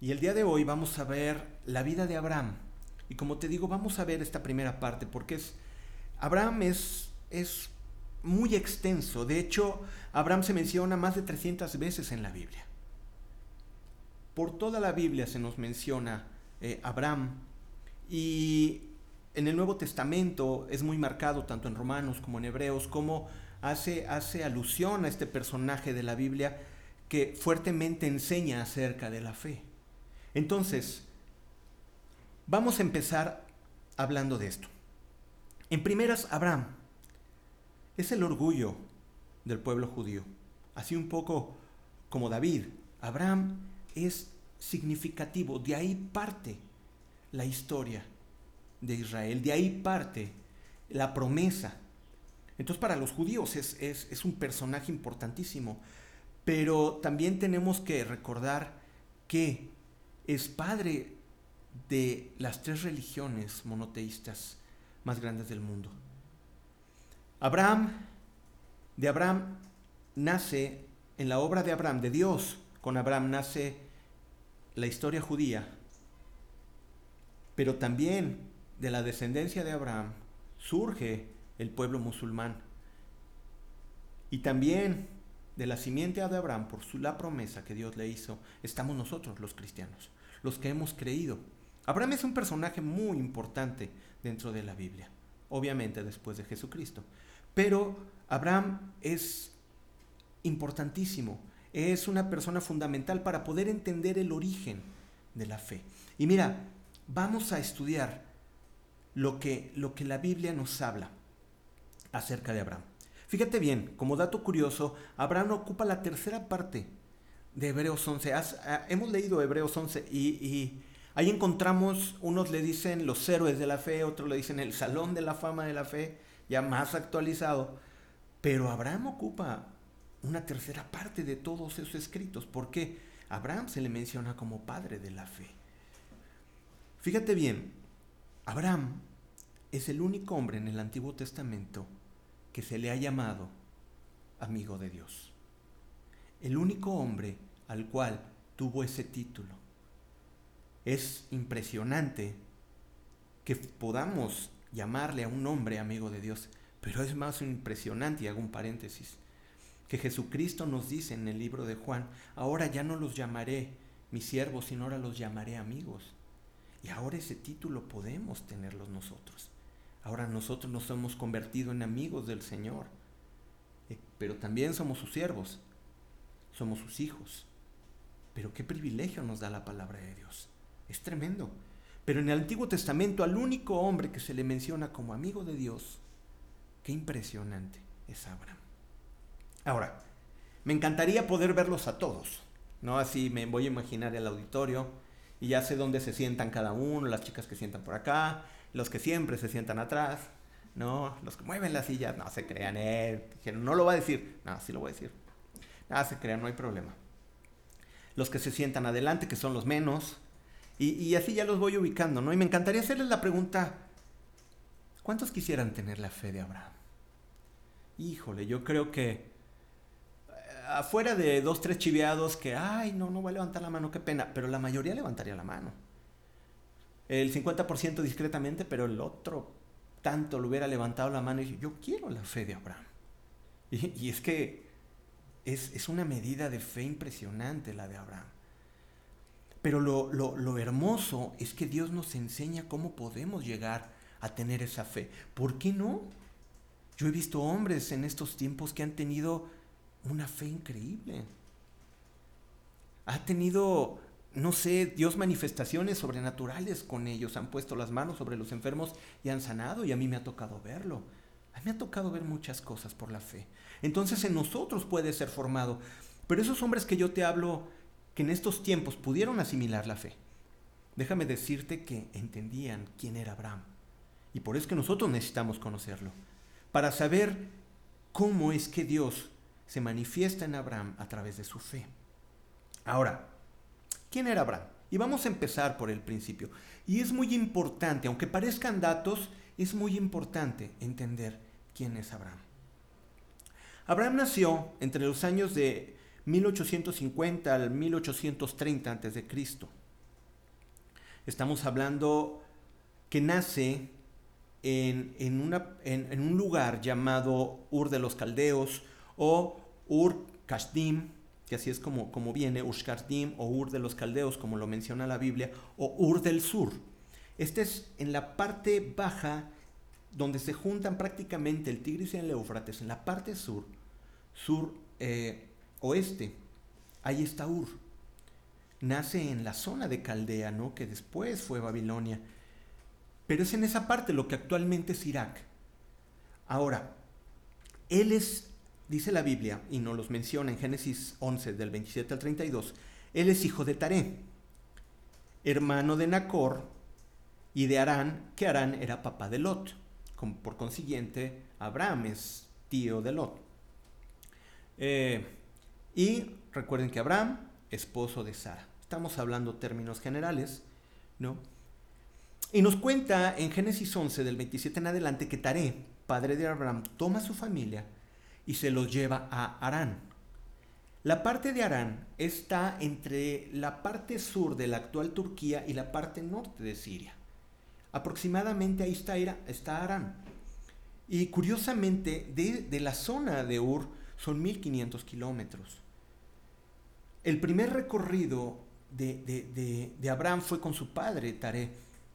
Y el día de hoy vamos a ver la vida de Abraham. Y como te digo, vamos a ver esta primera parte porque es Abraham es es muy extenso. De hecho, Abraham se menciona más de 300 veces en la Biblia. Por toda la Biblia se nos menciona eh, Abraham y en el Nuevo Testamento es muy marcado tanto en Romanos como en Hebreos como hace, hace alusión a este personaje de la Biblia que fuertemente enseña acerca de la fe. Entonces, vamos a empezar hablando de esto. En primeras, Abraham es el orgullo del pueblo judío. Así un poco como David, Abraham es significativo, de ahí parte la historia de Israel, de ahí parte la promesa. Entonces para los judíos es, es un personaje importantísimo, pero también tenemos que recordar que es padre de las tres religiones monoteístas más grandes del mundo. Abraham, de Abraham nace, en la obra de Abraham, de Dios, con Abraham nace la historia judía, pero también de la descendencia de Abraham surge el pueblo musulmán. Y también de la simiente de Abraham, por su, la promesa que Dios le hizo, estamos nosotros los cristianos, los que hemos creído. Abraham es un personaje muy importante dentro de la Biblia, obviamente después de Jesucristo. Pero Abraham es importantísimo, es una persona fundamental para poder entender el origen de la fe. Y mira, vamos a estudiar lo que, lo que la Biblia nos habla acerca de Abraham. Fíjate bien, como dato curioso, Abraham ocupa la tercera parte de Hebreos 11. Ah, hemos leído Hebreos 11 y, ahí encontramos, unos le dicen los héroes de la fe, otros le dicen el salón de la fama de la fe, ya más actualizado, pero Abraham ocupa una tercera parte de todos esos escritos, porque Abraham se le menciona como padre de la fe. Fíjate bien, Abraham es el único hombre en el Antiguo Testamento que se le ha llamado amigo de Dios. El único hombre al cual tuvo ese título. Es impresionante que podamos llamarle a un hombre amigo de Dios. Pero es más impresionante, y hago un paréntesis, que Jesucristo nos dice en el libro de Juan, ahora ya no los llamaré mis siervos, sino ahora los llamaré amigos. Y ahora ese título podemos tenerlos nosotros. Ahora nosotros nos hemos convertido en amigos del Señor. Eh, pero también somos sus siervos, somos sus hijos. Pero qué privilegio nos da la palabra de Dios. Es tremendo. Pero en el Antiguo Testamento al único hombre que se le menciona como amigo de Dios, qué impresionante es Abraham. Ahora, me encantaría poder verlos a todos, ¿no? Así me voy a imaginar el auditorio y ya sé dónde se sientan cada uno, las chicas que sientan por acá, los que siempre se sientan atrás, ¿no? Los que mueven las sillas, no se crean, eh, no lo va a decir, no, sí lo voy a decir. No se crean, no hay problema. Los que se sientan adelante, que son los menos, y, así ya los voy ubicando, ¿no? Y me encantaría hacerles la pregunta, ¿cuántos quisieran tener la fe de Abraham? Híjole, yo creo que eh, afuera de dos, tres chiveados que, ay, no, no voy a levantar la mano, qué pena, pero la mayoría levantaría la mano. El 50% discretamente, pero el otro tanto lo hubiera levantado la mano y yo quiero la fe de Abraham. Y, es que es, es una medida de fe impresionante la de Abraham. Pero lo, hermoso es que Dios nos enseña cómo podemos llegar a tener esa fe. ¿Por qué no? Yo he visto hombres en estos tiempos que han tenido una fe increíble. Ha tenido, no sé, Dios manifestaciones sobrenaturales con ellos. Han puesto las manos sobre los enfermos y han sanado y a mí me ha tocado verlo. A mí me ha tocado ver muchas cosas por la fe. Entonces en nosotros puede ser formado. Pero esos hombres que yo te hablo que en estos tiempos pudieron asimilar la fe, déjame decirte que entendían quién era Abraham. Y por eso es que nosotros necesitamos conocerlo, para saber cómo es que Dios se manifiesta en Abraham a través de su fe. Ahora, ¿quién era Abraham? Y vamos a empezar por el principio. Y es muy importante, aunque parezcan datos, es muy importante entender quién es Abraham. Abraham nació entre los años de 1850 al 1830 a.C. Estamos hablando que nace en, una, en, un lugar llamado Ur de los Caldeos o Ur Kashdim, que así es como, como viene, Ur Kashdim o Ur de los Caldeos, como lo menciona la Biblia, o Ur del Sur. Este es en la parte baja donde se juntan prácticamente el Tigris y el Éufrates, en la parte sur, sur eh, oeste. Ahí está Ur. Nace en la zona de Caldea, ¿no? que después fue Babilonia. Pero es en esa parte lo que actualmente es Irak. Ahora, él es, dice la Biblia, y nos los menciona en Génesis 11, del 27 al 32, él es hijo de Taré, hermano de Nacor y de Arán, que Arán era papá de Lot. Por consiguiente, Abraham es tío de Lot. Eh, y recuerden que Abraham, esposo de Sara. Estamos hablando términos generales, ¿no? Y nos cuenta en Génesis 11, del 27 en adelante, que Taré, padre de Abraham, toma a su familia y se los lleva a Arán. La parte de Arán está entre la parte sur de la actual Turquía y la parte norte de Siria. Aproximadamente ahí está, está Arán. Y curiosamente, de, la zona de Ur son 1500 kilómetros. El primer recorrido de, de Abraham fue con su padre, Taré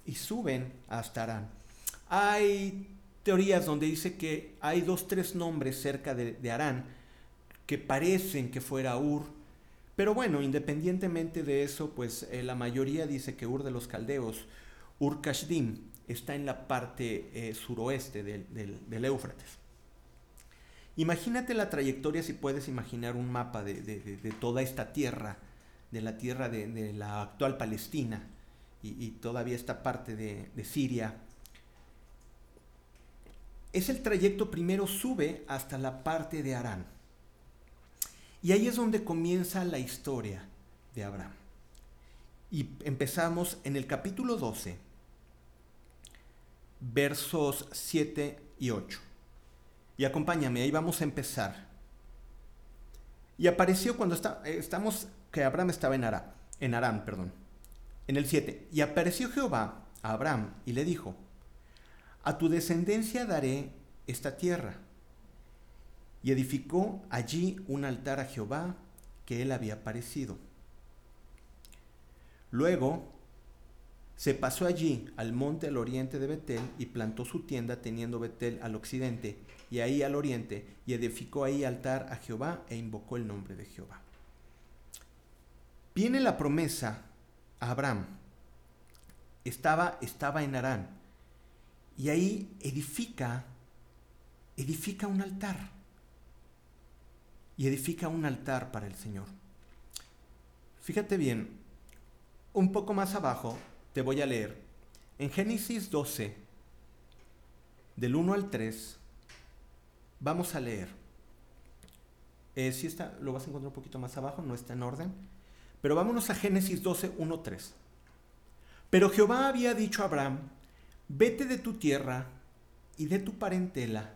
y suben hasta Arán. Hay teorías donde dice que hay dos, tres nombres cerca de, Arán que parecen que fuera Ur, pero bueno, independientemente de eso, pues eh, la mayoría dice que Ur de los Caldeos, Ur Kashdim, está en la parte eh, suroeste del, Éufrates. Imagínate la trayectoria si puedes imaginar un mapa de, de toda esta tierra, de la tierra de, la actual Palestina y, todavía esta parte de, Siria, es el trayecto primero sube hasta la parte de Arán. Y ahí es donde comienza la historia de Abraham. Y empezamos en el capítulo 12, versos 7 y 8. Y acompáñame, ahí vamos a empezar. Y apareció cuando está, eh, estamos, que Abraham estaba en Arán, en Arán, perdón. En el 7, y apareció Jehová a Abraham y le dijo, a tu descendencia daré esta tierra. Y edificó allí un altar a Jehová que él había parecido. Luego se pasó allí al monte al oriente de Betel y plantó su tienda teniendo Betel al occidente y ahí al oriente y edificó ahí altar a Jehová e invocó el nombre de Jehová. Viene la promesa Abraham. Estaba, estaba en Arán. Y ahí edifica, edifica un altar. Y edifica un altar para el Señor. Fíjate bien, un poco más abajo te voy a leer. En Génesis 12, del 1 al 3, vamos a leer. Eh, si está, lo vas a encontrar un poquito más abajo, no está en orden. Pero vámonos a Génesis 12, 1, 3. Pero Jehová había dicho a Abraham, vete de tu tierra y de tu parentela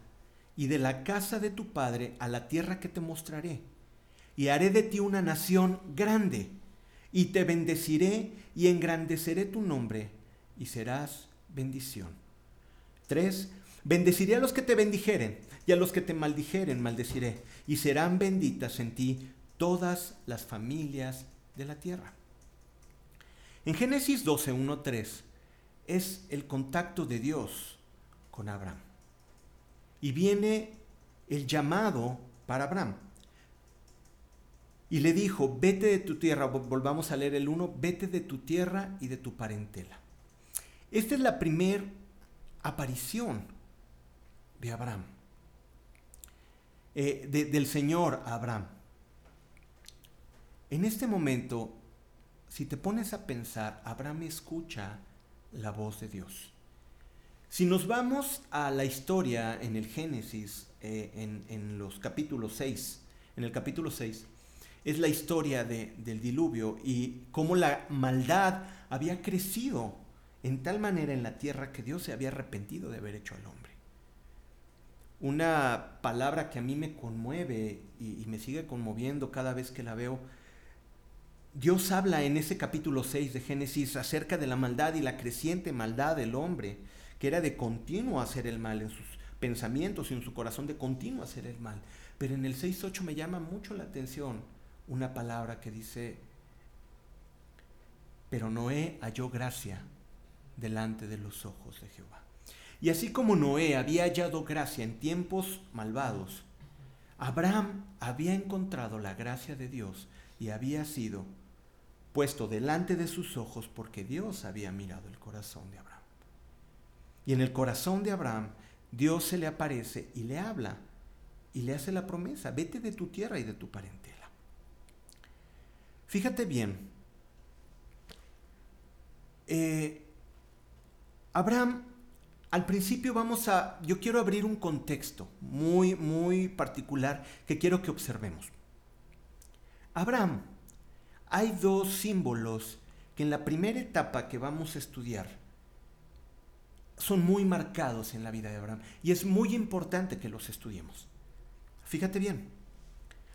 y de la casa de tu padre a la tierra que te mostraré, y haré de ti una nación grande, y te bendeciré y engrandeceré tu nombre, y serás bendición. 3. Bendeciré a los que te bendijeren, y a los que te maldijeren maldeciré, y serán benditas en ti todas las familias de la tierra. En Génesis 12, 1, 3 es el contacto de Dios con Abraham. Y viene el llamado para Abraham. Y le dijo, vete de tu tierra, volvamos a leer el 1, vete de tu tierra y de tu parentela. Esta es la primera aparición de Abraham, eh, del Señor Abraham. En este momento, si te pones a pensar, Abraham escucha la voz de Dios. Si nos vamos a la historia en el Génesis, eh, en, los capítulos 6, en el capítulo 6, es la historia del diluvio y cómo la maldad había crecido en tal manera en la tierra que Dios se había arrepentido de haber hecho al hombre. Una palabra que a mí me conmueve y me sigue conmoviendo cada vez que la veo Dios habla en ese capítulo 6 de Génesis acerca de la maldad y la creciente maldad del hombre, que era de continuo hacer el mal en sus pensamientos y en su corazón, de continuo hacer el mal. Pero en el 6.8 me llama mucho la atención una palabra que dice, pero Noé halló gracia delante de los ojos de Jehová. Y así como Noé había hallado gracia en tiempos malvados, Abraham había encontrado la gracia de Dios y había sido puesto delante de sus ojos porque Dios había mirado el corazón de Abraham. Y en el corazón de Abraham Dios se le aparece y le habla y le hace la promesa, vete de tu tierra y de tu parentela. Fíjate bien, eh, Abraham, al principio vamos a, yo quiero abrir un contexto muy, muy particular que quiero que observemos. Abraham, hay dos símbolos que en la primera etapa que vamos a estudiar son muy marcados en la vida de Abraham y es muy importante que los estudiemos. Fíjate bien.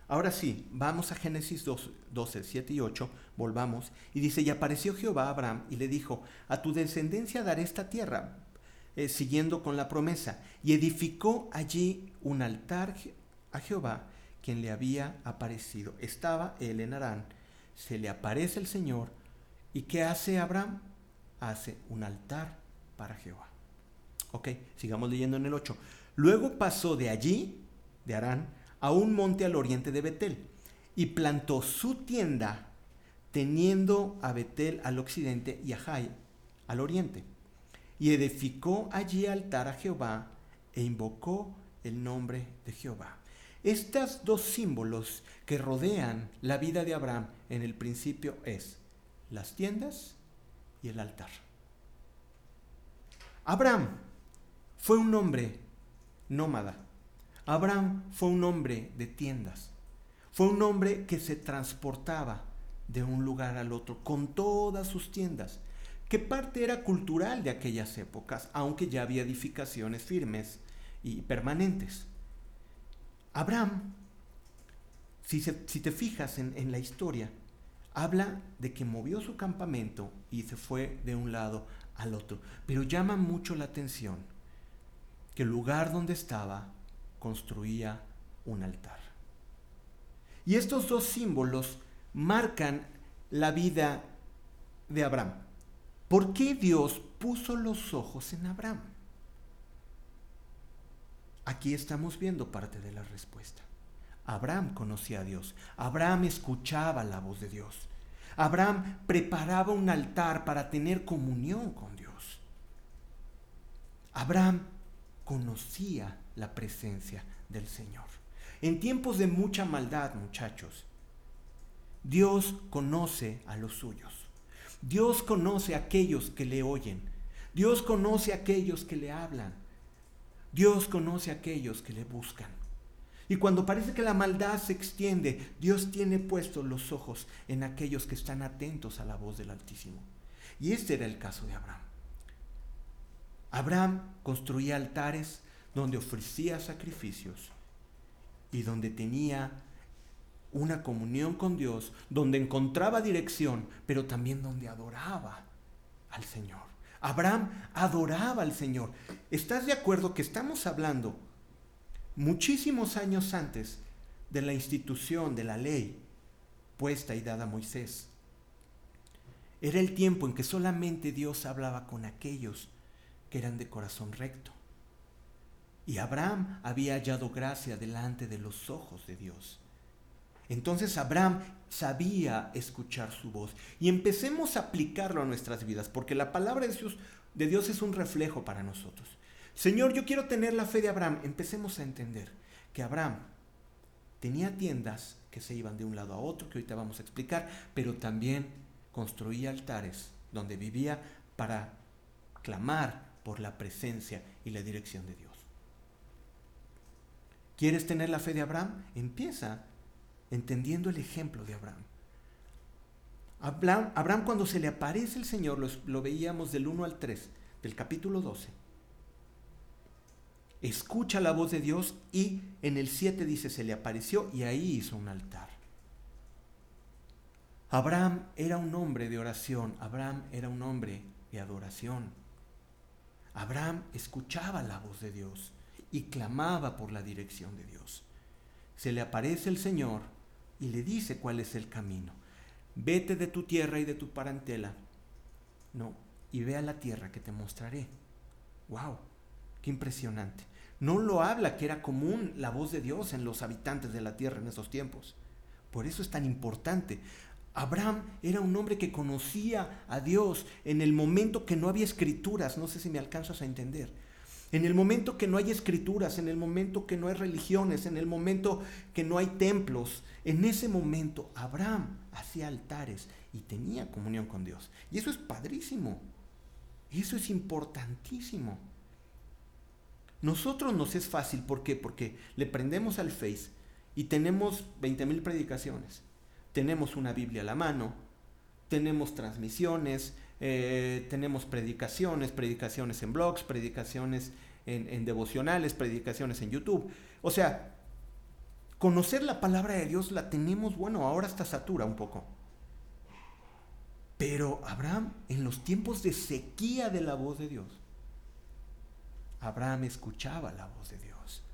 Ahora sí, vamos a Génesis 12, 7 y 8, volvamos, y dice, y apareció Jehová a Abraham y le dijo, a tu descendencia daré esta tierra, eh, siguiendo con la promesa, y edificó allí un altar a Jehová, quien le había aparecido. Estaba él en Arán, se le aparece el Señor, y ¿qué hace Abraham? Hace un altar para Jehová. Ok, sigamos leyendo en el 8. Luego pasó de allí, de Arán, a un monte al oriente de Betel y plantó su tienda teniendo a Betel al occidente y a Jai al oriente. Y edificó allí altar a Jehová e invocó el nombre de Jehová. Estos dos símbolos que rodean la vida de Abraham en el principio es las tiendas y el altar. Abraham fue un hombre nómada. Abraham fue un hombre de tiendas. Fue un hombre que se transportaba de un lugar al otro con todas sus tiendas, que parte era cultural de aquellas épocas, aunque ya había edificaciones firmes y permanentes. Abraham, si, te fijas en, en la historia, habla de que movió su campamento y se fue de un lado al otro, pero llama mucho la atención que el lugar donde estaba construía un altar. Y estos dos símbolos marcan la vida de Abraham. ¿Por qué Dios puso los ojos en Abraham? Aquí estamos viendo parte de la respuesta. Abraham conocía a Dios. Abraham escuchaba la voz de Dios. Abraham preparaba un altar para tener comunión con Dios. Abraham conocía la presencia del Señor. En tiempos de mucha maldad, muchachos, Dios conoce a los suyos. Dios conoce a aquellos que le oyen. Dios conoce a aquellos que le hablan. Dios conoce a aquellos que le buscan. Y cuando parece que la maldad se extiende, Dios tiene puestos los ojos en aquellos que están atentos a la voz del Altísimo. Y este era el caso de Abraham. Abraham construía altares donde ofrecía sacrificios y donde tenía una comunión con Dios, donde encontraba dirección, pero también donde adoraba al Señor. Abraham adoraba al Señor. ¿Estás de acuerdo que estamos hablando muchísimos años antes de la institución de la ley puesta y dada a Moisés? Era el tiempo en que solamente Dios hablaba con aquellos que eran de corazón recto. Y Abraham había hallado gracia delante de los ojos de Dios. Entonces Abraham sabía escuchar su voz. Y empecemos a aplicarlo a nuestras vidas, porque la palabra de Dios, es un reflejo para nosotros. Señor, yo quiero tener la fe de Abraham. Empecemos a entender que Abraham tenía tiendas que se iban de un lado a otro, que ahorita vamos a explicar, pero también construía altares donde vivía para clamar por la presencia y la dirección de Dios. ¿Quieres tener la fe de Abraham? Empieza entendiendo el ejemplo de Abraham. Abraham, cuando se le aparece el Señor, lo, lo veíamos del 1 al 3 del capítulo 12, escucha la voz de Dios y en el 7 dice, se le apareció y ahí hizo un altar. Abraham era un hombre de oración, Abraham era un hombre de adoración. Abraham escuchaba la voz de Dios y clamaba por la dirección de Dios. Se le aparece el Señor y le dice cuál es el camino. Vete de tu tierra y de tu parentela. No, y ve a la tierra que te mostraré. ¡Wow! ¡Qué impresionante! No lo habla que era común la voz de Dios en los habitantes de la tierra en esos tiempos. Por eso es tan importante. Abraham era un hombre que conocía a Dios en el momento que no había escrituras, no sé si me alcanzas a entender. En el momento que no hay escrituras, en el momento que no hay religiones, en el momento que no hay templos, en ese momento Abraham hacía altares y tenía comunión con Dios. Y eso es padrísimo. Eso es importantísimo. Nosotros nos es fácil, ¿por qué? Porque le prendemos al Face y tenemos 20 mil predicaciones tenemos una Biblia a la mano, tenemos transmisiones, eh, tenemos predicaciones, predicaciones en blogs, predicaciones en, en devocionales, predicaciones en YouTube. O sea, conocer la palabra de Dios la tenemos, bueno, ahora está satura un poco. Pero Abraham, en los tiempos de sequía de la voz de Dios, Abraham escuchaba la voz de Dios.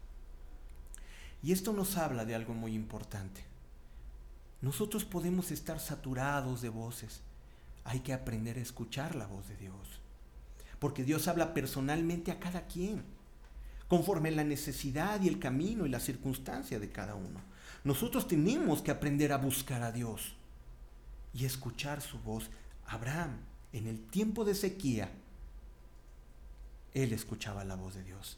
Y esto nos habla de algo muy importante. Nosotros podemos estar saturados de voces. Hay que aprender a escuchar la voz de Dios. Porque Dios habla personalmente a cada quien, conforme la necesidad y el camino y la circunstancia de cada uno. Nosotros tenemos que aprender a buscar a Dios y escuchar su voz. Abraham, en el tiempo de sequía, él escuchaba la voz de Dios.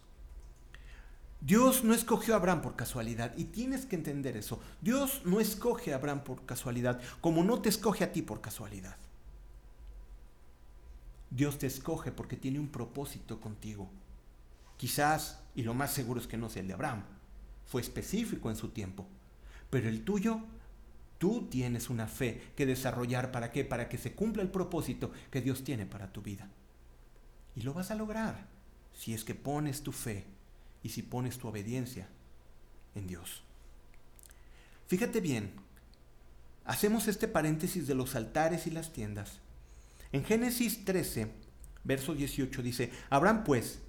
Dios no escogió a Abraham por casualidad y tienes que entender eso. Dios no escoge a Abraham por casualidad, como no te escoge a ti por casualidad. Dios te escoge porque tiene un propósito contigo. Quizás, y lo más seguro es que no sea el de Abraham, fue específico en su tiempo, pero el tuyo, tú tienes una fe que desarrollar para qué? Para que se cumpla el propósito que Dios tiene para tu vida. Y lo vas a lograr si es que pones tu fe y si pones tu obediencia en Dios. Fíjate bien, hacemos este paréntesis de los altares y las tiendas. En Génesis 13, verso 18 dice, Abraham pues,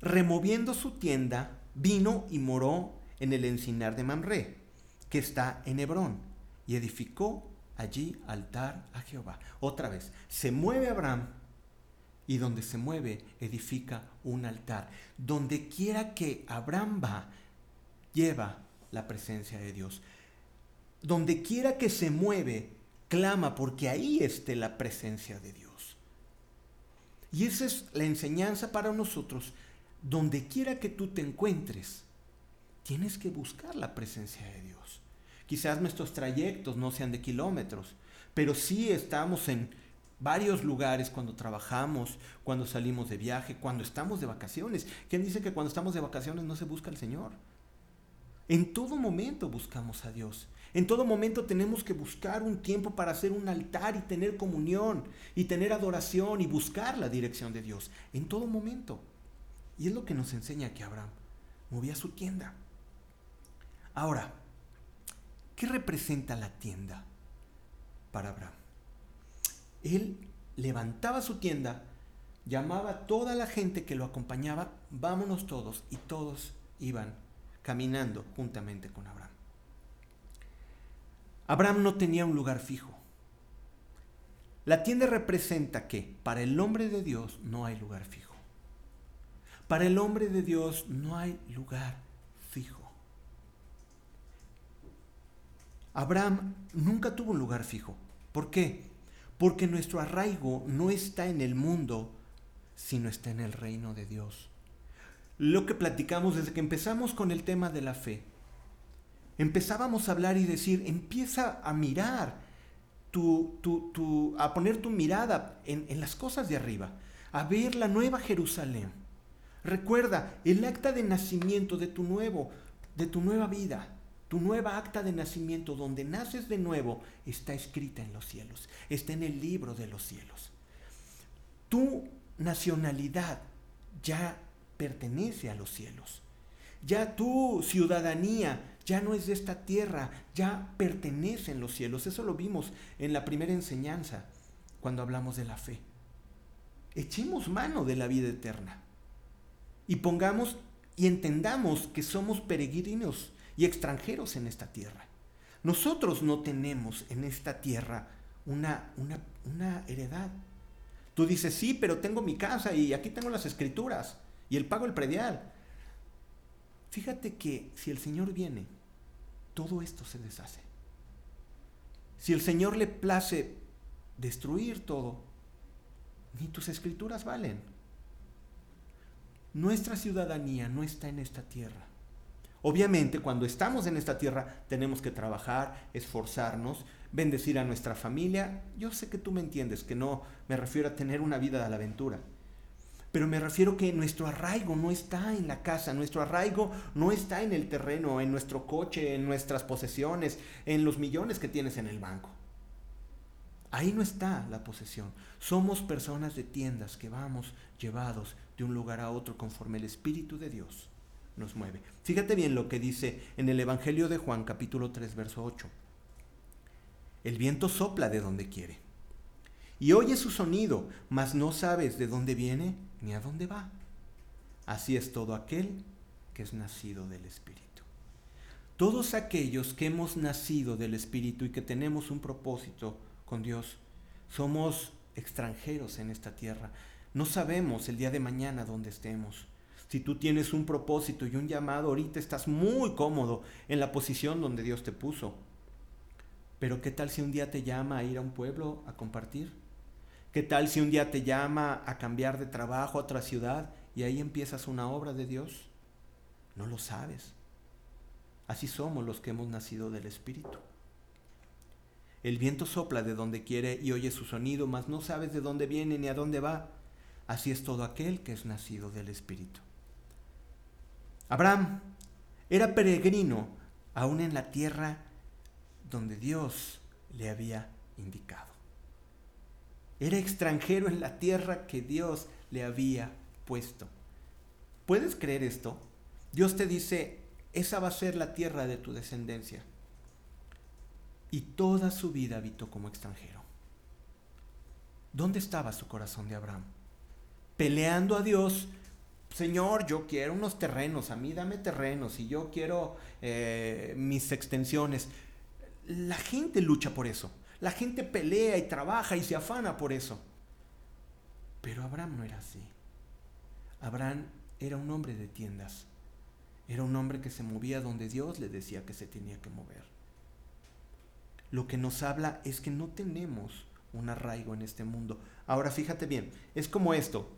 removiendo su tienda, vino y moró en el encinar de Mamre, que está en Hebrón, y edificó allí altar a Jehová. Otra vez, se mueve Abraham y donde se mueve edifica un altar. Donde quiera que Abraham va, lleva la presencia de Dios. Donde quiera que se mueve, clama porque ahí esté la presencia de Dios. Y esa es la enseñanza para nosotros. Donde quiera que tú te encuentres, tienes que buscar la presencia de Dios. Quizás nuestros trayectos no sean de kilómetros, pero sí estamos en varios lugares cuando trabajamos, cuando salimos de viaje, cuando estamos de vacaciones. ¿Quién dice que cuando estamos de vacaciones no se busca al Señor? En todo momento buscamos a Dios. En todo momento tenemos que buscar un tiempo para hacer un altar y tener comunión y tener adoración y buscar la dirección de Dios. En todo momento. Y es lo que nos enseña que Abraham movía su tienda. Ahora, ¿qué representa la tienda para Abraham? él levantaba su tienda, llamaba a toda la gente que lo acompañaba, vámonos todos, y todos iban caminando juntamente con Abraham. Abraham no tenía un lugar fijo. La tienda representa que para el hombre de Dios no hay lugar fijo. Para el hombre de Dios no hay lugar fijo. Abraham nunca tuvo un lugar fijo. ¿Por qué? porque nuestro arraigo no está en el mundo, sino está en el reino de Dios. Lo que platicamos desde que empezamos con el tema de la fe, empezábamos a hablar y decir, empieza a mirar, tu, tu, a poner tu mirada en, en las cosas de arriba, a ver la nueva Jerusalén. Recuerda el acta de nacimiento de tu nuevo, de tu nueva vida tu nueva acta de nacimiento, donde naces de nuevo, está escrita en los cielos, está en el libro de los cielos. Tu nacionalidad ya pertenece a los cielos. Ya tu ciudadanía ya no es de esta tierra, ya pertenece en los cielos. Eso lo vimos en la primera enseñanza cuando hablamos de la fe. Echemos mano de la vida eterna y pongamos y entendamos que somos peregrinos y extranjeros en esta tierra. Nosotros no tenemos en esta tierra una, una, una heredad. Tú dices, sí, pero tengo mi casa y aquí tengo las escrituras y el pago el predial. Fíjate que si el Señor viene, todo esto se deshace. Si el Señor le place destruir todo, ni tus escrituras valen. Nuestra ciudadanía no está en esta tierra. Obviamente, cuando estamos en esta tierra, tenemos que trabajar, esforzarnos, bendecir a nuestra familia. Yo sé que tú me entiendes, que no me refiero a tener una vida de la aventura. Pero me refiero que nuestro arraigo no está en la casa, nuestro arraigo no está en el terreno, en nuestro coche, en nuestras posesiones, en los millones que tienes en el banco. Ahí no está la posesión. Somos personas de tiendas que vamos llevados de un lugar a otro conforme el Espíritu de Dios nos mueve. Fíjate bien lo que dice en el Evangelio de Juan capítulo 3 verso 8. El viento sopla de donde quiere. Y oyes su sonido, mas no sabes de dónde viene ni a dónde va. Así es todo aquel que es nacido del Espíritu. Todos aquellos que hemos nacido del Espíritu y que tenemos un propósito con Dios, somos extranjeros en esta tierra. No sabemos el día de mañana dónde estemos. Si tú tienes un propósito y un llamado, ahorita estás muy cómodo en la posición donde Dios te puso. Pero ¿qué tal si un día te llama a ir a un pueblo a compartir? ¿Qué tal si un día te llama a cambiar de trabajo a otra ciudad y ahí empiezas una obra de Dios? No lo sabes. Así somos los que hemos nacido del Espíritu. El viento sopla de donde quiere y oye su sonido, mas no sabes de dónde viene ni a dónde va. Así es todo aquel que es nacido del Espíritu. Abraham era peregrino aún en la tierra donde Dios le había indicado. Era extranjero en la tierra que Dios le había puesto. ¿Puedes creer esto? Dios te dice, esa va a ser la tierra de tu descendencia. Y toda su vida habitó como extranjero. ¿Dónde estaba su corazón de Abraham? Peleando a Dios Señor, yo quiero unos terrenos, a mí dame terrenos y yo quiero eh, mis extensiones. La gente lucha por eso. La gente pelea y trabaja y se afana por eso. Pero Abraham no era así. Abraham era un hombre de tiendas. Era un hombre que se movía donde Dios le decía que se tenía que mover. Lo que nos habla es que no tenemos un arraigo en este mundo. Ahora fíjate bien, es como esto.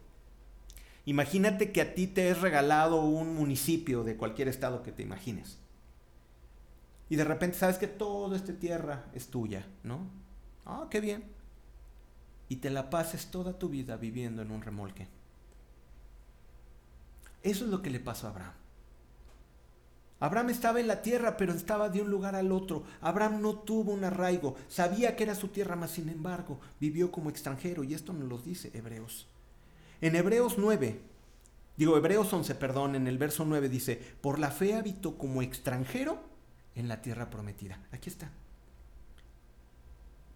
Imagínate que a ti te es regalado un municipio de cualquier estado que te imagines. Y de repente sabes que toda esta tierra es tuya, ¿no? Ah, qué bien. Y te la pases toda tu vida viviendo en un remolque. Eso es lo que le pasó a Abraham. Abraham estaba en la tierra, pero estaba de un lugar al otro. Abraham no tuvo un arraigo, sabía que era su tierra, mas sin embargo vivió como extranjero, y esto nos lo dice Hebreos. En Hebreos 9, digo Hebreos 11, perdón, en el verso 9 dice, por la fe habitó como extranjero en la tierra prometida. Aquí está.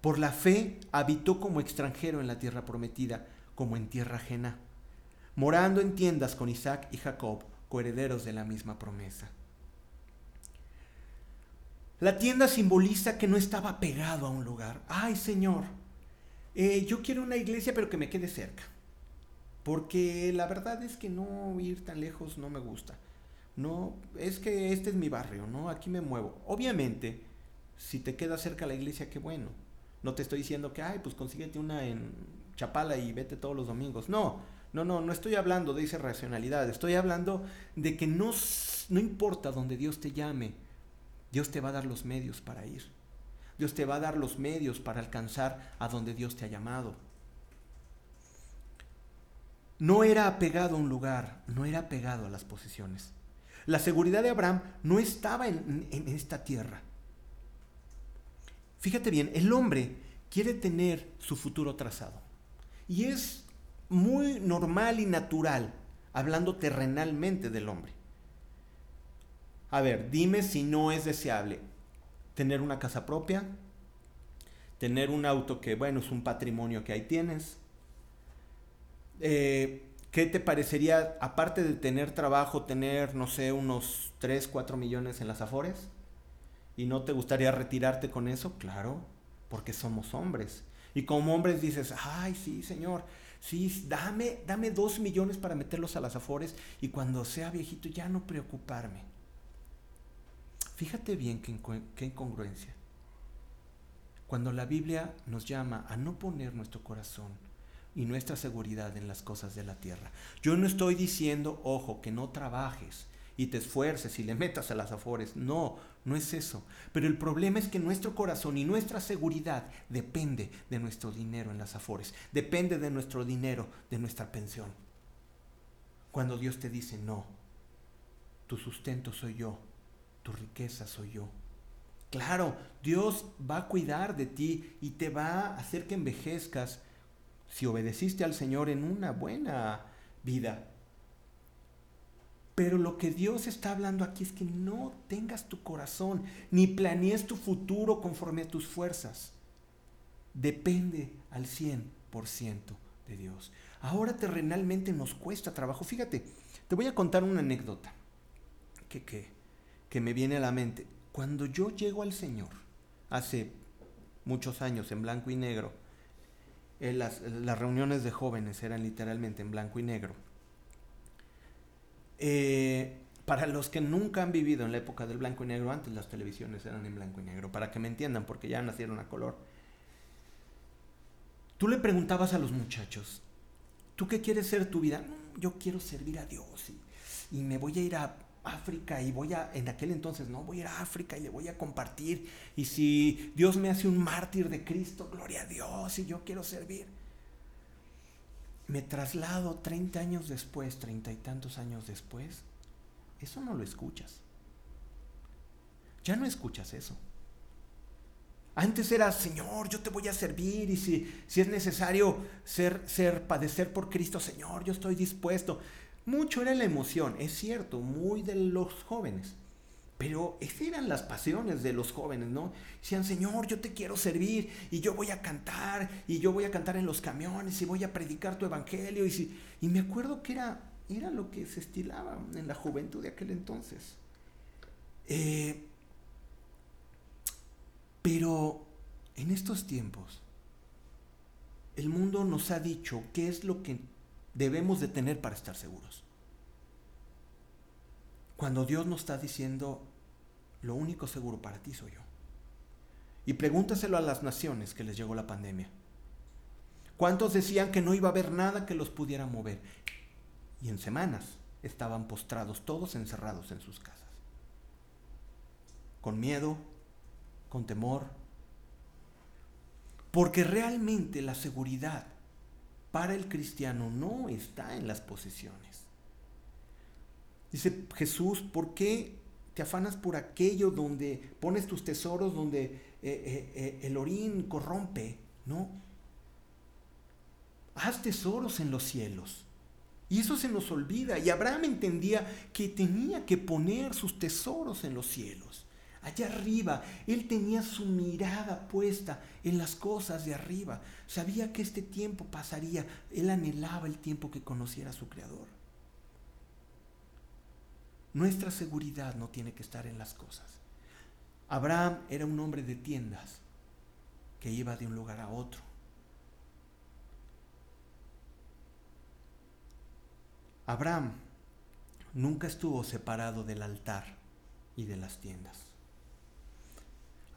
Por la fe habitó como extranjero en la tierra prometida, como en tierra ajena, morando en tiendas con Isaac y Jacob, coherederos de la misma promesa. La tienda simboliza que no estaba pegado a un lugar. Ay, Señor, eh, yo quiero una iglesia pero que me quede cerca. Porque la verdad es que no ir tan lejos no me gusta. No, es que este es mi barrio, ¿no? Aquí me muevo. Obviamente, si te queda cerca la iglesia, qué bueno. No te estoy diciendo que, ay, pues consíguete una en Chapala y vete todos los domingos. No, no, no, no estoy hablando de esa racionalidad. Estoy hablando de que no, no importa donde Dios te llame, Dios te va a dar los medios para ir. Dios te va a dar los medios para alcanzar a donde Dios te ha llamado no era apegado a un lugar, no era apegado a las posesiones. La seguridad de Abraham no estaba en, esta tierra. Fíjate bien, el hombre quiere tener su futuro trazado. Y es muy normal y natural, hablando terrenalmente del hombre. A ver, dime si no es deseable tener una casa propia, tener un auto que, bueno, es un patrimonio que ahí tienes. Eh, ¿Qué te parecería, aparte de tener trabajo, tener, no sé, unos 3, 4 millones en las afores? ¿Y no te gustaría retirarte con eso? Claro, porque somos hombres. Y como hombres dices, ay, sí, señor, sí, dame, dame dos millones para meterlos a las afores y cuando sea viejito ya no preocuparme. Fíjate bien qué incongruencia. Cuando la Biblia nos llama a no poner nuestro corazón y nuestra seguridad en las cosas de la tierra. Yo no estoy diciendo, ojo, que no trabajes y te esfuerces y le metas a las afores. No, no es eso. Pero el problema es que nuestro corazón y nuestra seguridad depende de nuestro dinero en las afores. Depende de nuestro dinero, de nuestra pensión. Cuando Dios te dice, no, tu sustento soy yo, tu riqueza soy yo. Claro, Dios va a cuidar de ti y te va a hacer que envejezcas si obedeciste al Señor en una buena vida. Pero lo que Dios está hablando aquí es que no tengas tu corazón, ni planees tu futuro conforme a tus fuerzas. Depende al 100% de Dios. Ahora terrenalmente nos cuesta trabajo. Fíjate, te voy a contar una anécdota que, que, que me viene a la mente. Cuando yo llego al Señor, hace muchos años en blanco y negro, las, las reuniones de jóvenes eran literalmente en blanco y negro eh, para los que nunca han vivido en la época del blanco y negro, antes las televisiones eran en blanco y negro, para que me entiendan, porque ya nacieron a color. Tú le preguntabas a los muchachos, ¿tú qué quieres ser tu vida? yo quiero servir a Dios y, y, me voy a ir a África y voy a, en aquel entonces, no, voy a ir a África y le voy a compartir. Y si Dios me hace un mártir de Cristo, gloria a Dios, y yo quiero servir me traslado 30 años después, treinta y tantos años después, eso no lo escuchas. Ya no escuchas eso. Antes era, Señor, yo te voy a servir y si, si es necesario ser, ser, padecer por Cristo, Señor, yo estoy dispuesto. Mucho era la emoción, es cierto, muy de los jóvenes. Pero esas eran las pasiones de los jóvenes, ¿no? Decían, Señor, yo te quiero servir y yo voy a cantar y yo voy a cantar en los camiones y voy a predicar tu evangelio. Y, si, y me acuerdo que era, era lo que se estilaba en la juventud de aquel entonces. Eh, pero en estos tiempos, el mundo nos ha dicho qué es lo que debemos de tener para estar seguros. Cuando Dios nos está diciendo, lo único seguro para ti soy yo. Y pregúntaselo a las naciones que les llegó la pandemia. ¿Cuántos decían que no iba a haber nada que los pudiera mover? Y en semanas estaban postrados, todos encerrados en sus casas. Con miedo, con temor. Porque realmente la seguridad para el cristiano no está en las posesiones. Dice Jesús, ¿por qué te afanas por aquello donde pones tus tesoros, donde eh, eh, eh, el orín corrompe? No. Haz tesoros en los cielos. Y eso se nos olvida. Y Abraham entendía que tenía que poner sus tesoros en los cielos. Allá arriba, él tenía su mirada puesta en las cosas de arriba. Sabía que este tiempo pasaría. Él anhelaba el tiempo que conociera a su Creador. Nuestra seguridad no tiene que estar en las cosas. Abraham era un hombre de tiendas que iba de un lugar a otro. Abraham nunca estuvo separado del altar y de las tiendas.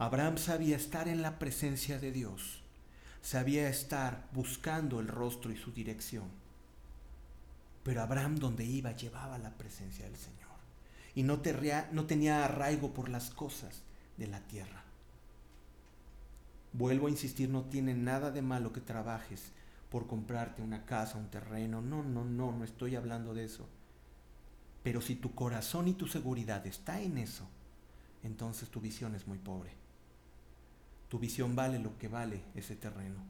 Abraham sabía estar en la presencia de Dios, sabía estar buscando el rostro y su dirección. Pero Abraham donde iba llevaba la presencia del Señor y no, no tenía arraigo por las cosas de la tierra. Vuelvo a insistir, no tiene nada de malo que trabajes por comprarte una casa, un terreno. No, no, no, no estoy hablando de eso. Pero si tu corazón y tu seguridad está en eso, entonces tu visión es muy pobre. Tu visión vale lo que vale ese terreno.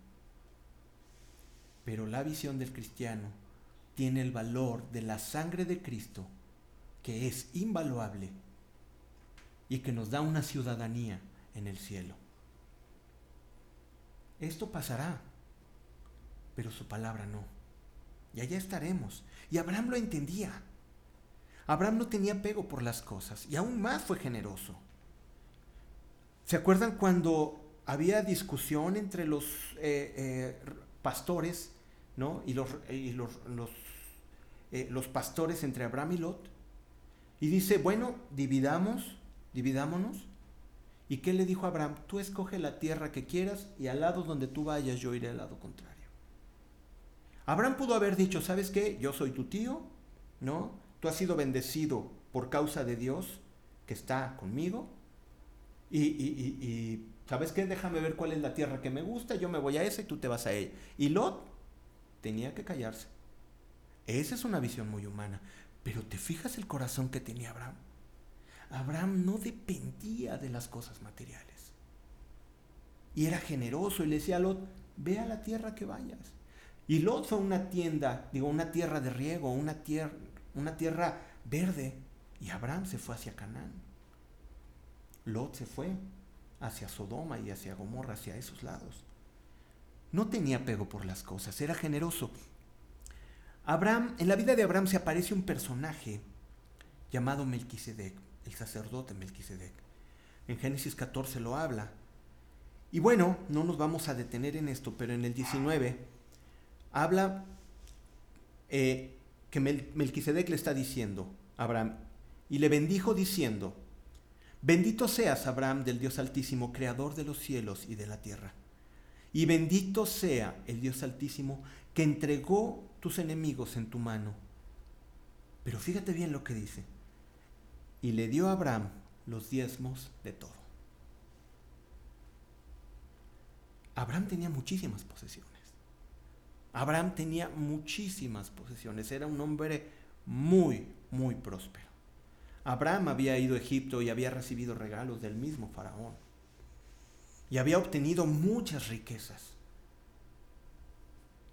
Pero la visión del cristiano tiene el valor de la sangre de Cristo que es invaluable y que nos da una ciudadanía en el cielo. Esto pasará, pero su palabra no. Y allá estaremos. Y Abraham lo entendía. Abraham no tenía apego por las cosas y aún más fue generoso. ¿Se acuerdan cuando había discusión entre los eh, eh, pastores ¿no? y, los, los, eh, los pastores entre Abraham y Lot? Y dice, bueno, dividamos, dividámonos. ¿Y qué le dijo Abraham? Tú escoge la tierra que quieras y al lado donde tú vayas yo iré al lado contrario. Abraham pudo haber dicho, ¿sabes qué? Yo soy tu tío, ¿no? Tú has sido bendecido por causa de Dios que está conmigo. Y, y, ¿sabes qué? Déjame ver cuál es la tierra que me gusta, yo me voy a esa y tú te vas a ella. Y Lot tenía que callarse. Esa es una visión muy humana. Pero ¿te fijas el corazón que tenía Abraham? Abraham no dependía de las cosas materiales. Y era generoso y le decía a Lot, ve a la tierra que vayas. Y Lot fue una tienda, digo, una tierra de riego, una tierra, una tierra verde. Y Abraham se fue hacia Canaán. Lot se fue hacia Sodoma y hacia Gomorra, hacia esos lados. No tenía apego por las cosas, era generoso. Abraham, en la vida de Abraham se aparece un personaje llamado Melquisedec, el sacerdote Melquisedec. En Génesis 14 lo habla. Y bueno, no nos vamos a detener en esto, pero en el 19 habla eh, que Melquisedec le está diciendo a Abraham, y le bendijo diciendo, bendito seas Abraham del Dios Altísimo, creador de los cielos y de la tierra. Y bendito sea el Dios Altísimo que entregó tus enemigos en tu mano. Pero fíjate bien lo que dice. Y le dio a Abraham los diezmos de todo. Abraham tenía muchísimas posesiones. Abraham tenía muchísimas posesiones. Era un hombre muy, muy próspero. Abraham había ido a Egipto y había recibido regalos del mismo faraón. Y había obtenido muchas riquezas.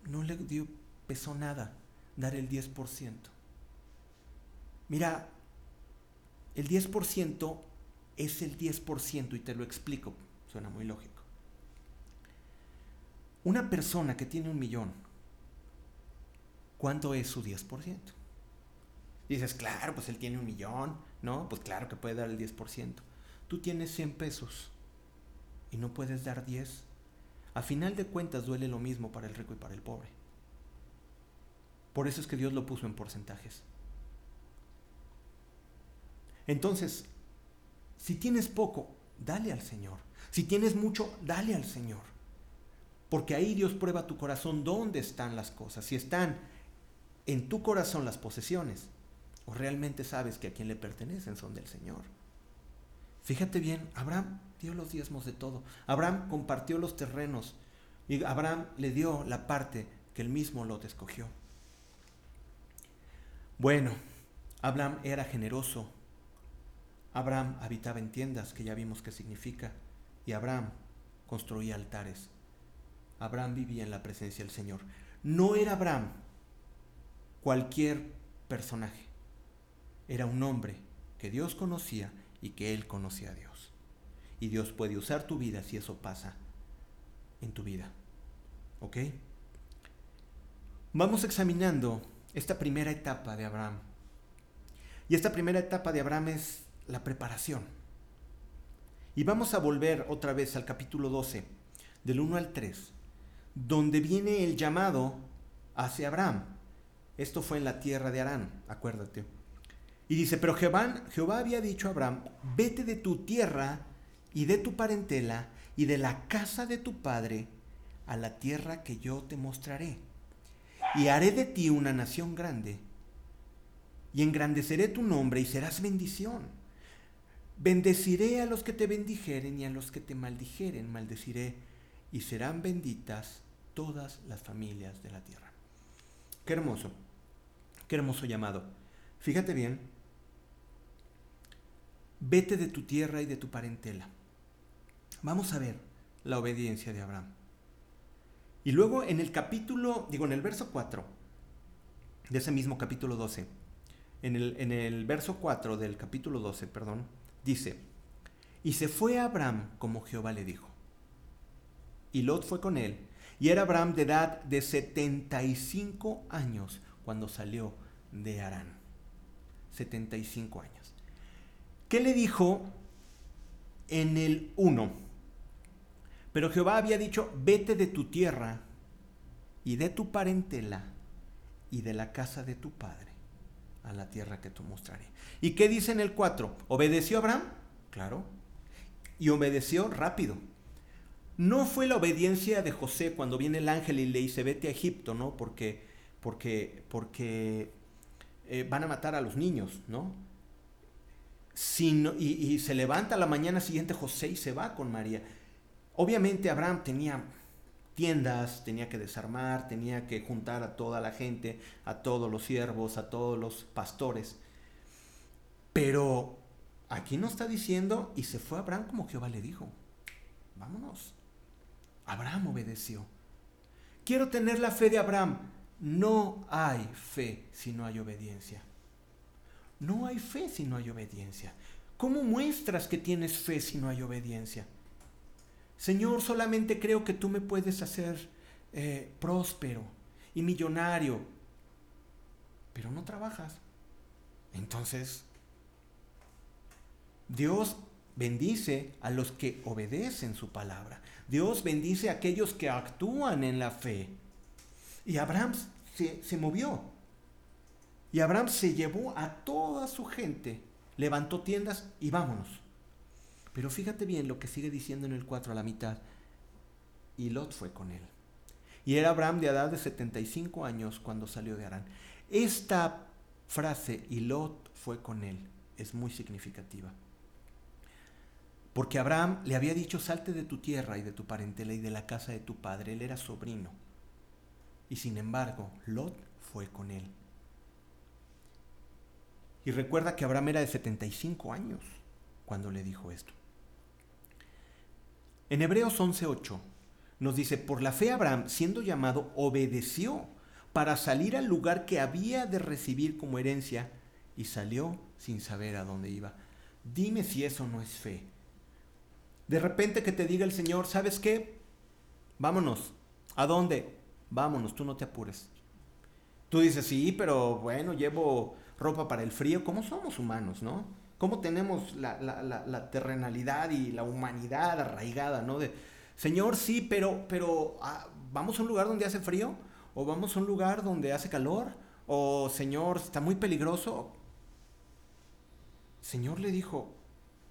No le dio, pesó nada dar el 10%. Mira, el 10% es el 10% y te lo explico, suena muy lógico. Una persona que tiene un millón, ¿cuánto es su 10%? Dices, claro, pues él tiene un millón, ¿no? Pues claro que puede dar el 10%. Tú tienes 100 pesos y no puedes dar 10. A final de cuentas duele lo mismo para el rico y para el pobre. Por eso es que Dios lo puso en porcentajes. Entonces, si tienes poco, dale al Señor. Si tienes mucho, dale al Señor. Porque ahí Dios prueba tu corazón dónde están las cosas. Si están en tu corazón las posesiones, o realmente sabes que a quien le pertenecen son del Señor. Fíjate bien, Abraham dio los diezmos de todo. Abraham compartió los terrenos y Abraham le dio la parte que él mismo Lot escogió. Bueno, Abraham era generoso. Abraham habitaba en tiendas, que ya vimos qué significa. Y Abraham construía altares. Abraham vivía en la presencia del Señor. No era Abraham cualquier personaje. Era un hombre que Dios conocía y que él conocía a Dios. Y Dios puede usar tu vida si eso pasa en tu vida. ¿Ok? Vamos examinando esta primera etapa de Abraham. Y esta primera etapa de Abraham es la preparación. Y vamos a volver otra vez al capítulo 12, del 1 al 3, donde viene el llamado hacia Abraham. Esto fue en la tierra de Arán, acuérdate. Y dice, pero Jehová, Jehová había dicho a Abraham, vete de tu tierra y de tu parentela y de la casa de tu padre a la tierra que yo te mostraré y haré de ti una nación grande, y engrandeceré tu nombre y serás bendición. Bendeciré a los que te bendijeren y a los que te maldijeren, maldeciré, y serán benditas todas las familias de la tierra. Qué hermoso, qué hermoso llamado. Fíjate bien, vete de tu tierra y de tu parentela. Vamos a ver la obediencia de Abraham. Y luego en el capítulo, digo, en el verso 4 de ese mismo capítulo 12, en el, en el verso 4 del capítulo 12, perdón, dice, Y se fue Abraham como Jehová le dijo. Y Lot fue con él. Y era Abraham de edad de 75 años cuando salió de Arán. 75 años. ¿Qué le dijo en el 1? Pero Jehová había dicho, vete de tu tierra y de tu parentela y de la casa de tu padre a la tierra que te mostraré. ¿Y qué dice en el 4? ¿Obedeció Abraham? Claro. Y obedeció rápido. No fue la obediencia de José cuando viene el ángel y le dice, vete a Egipto, ¿no? Porque, porque, porque eh, van a matar a los niños, ¿no? Sino, y, se levanta la mañana siguiente José y se va con María. Obviamente Abraham tenía tiendas, tenía que desarmar, tenía que juntar a toda la gente, a todos los siervos, a todos los pastores. Pero aquí no está diciendo, y se fue Abraham como Jehová le dijo, vámonos. Abraham obedeció. Quiero tener la fe de Abraham. No hay fe si no hay obediencia. No hay fe si no hay obediencia. ¿Cómo muestras que tienes fe si no hay obediencia? Señor, solamente creo que tú me puedes hacer eh, próspero y millonario, pero no trabajas. Entonces, Dios bendice a los que obedecen su palabra. Dios bendice a aquellos que actúan en la fe. Y Abraham se, se movió. Y Abraham se llevó a toda su gente, levantó tiendas y vámonos. Pero fíjate bien lo que sigue diciendo en el 4 a la mitad. Y Lot fue con él. Y era Abraham de edad de 75 años cuando salió de Arán. Esta frase, y Lot fue con él, es muy significativa. Porque Abraham le había dicho, salte de tu tierra y de tu parentela y de la casa de tu padre. Él era sobrino. Y sin embargo, Lot fue con él. Y recuerda que Abraham era de 75 años cuando le dijo esto. En Hebreos 11:8 nos dice, por la fe Abraham, siendo llamado, obedeció para salir al lugar que había de recibir como herencia y salió sin saber a dónde iba. Dime si eso no es fe. De repente que te diga el Señor, ¿sabes qué? Vámonos. ¿A dónde? Vámonos, tú no te apures. Tú dices, sí, pero bueno, llevo ropa para el frío. ¿Cómo somos humanos, no? ¿Cómo tenemos la, terrenalidad y la humanidad arraigada, no? De, Señor, sí, pero, pero ah, ¿vamos a un lugar donde hace frío? ¿O vamos a un lugar donde hace calor? ¿O Señor, está muy peligroso? Señor le dijo,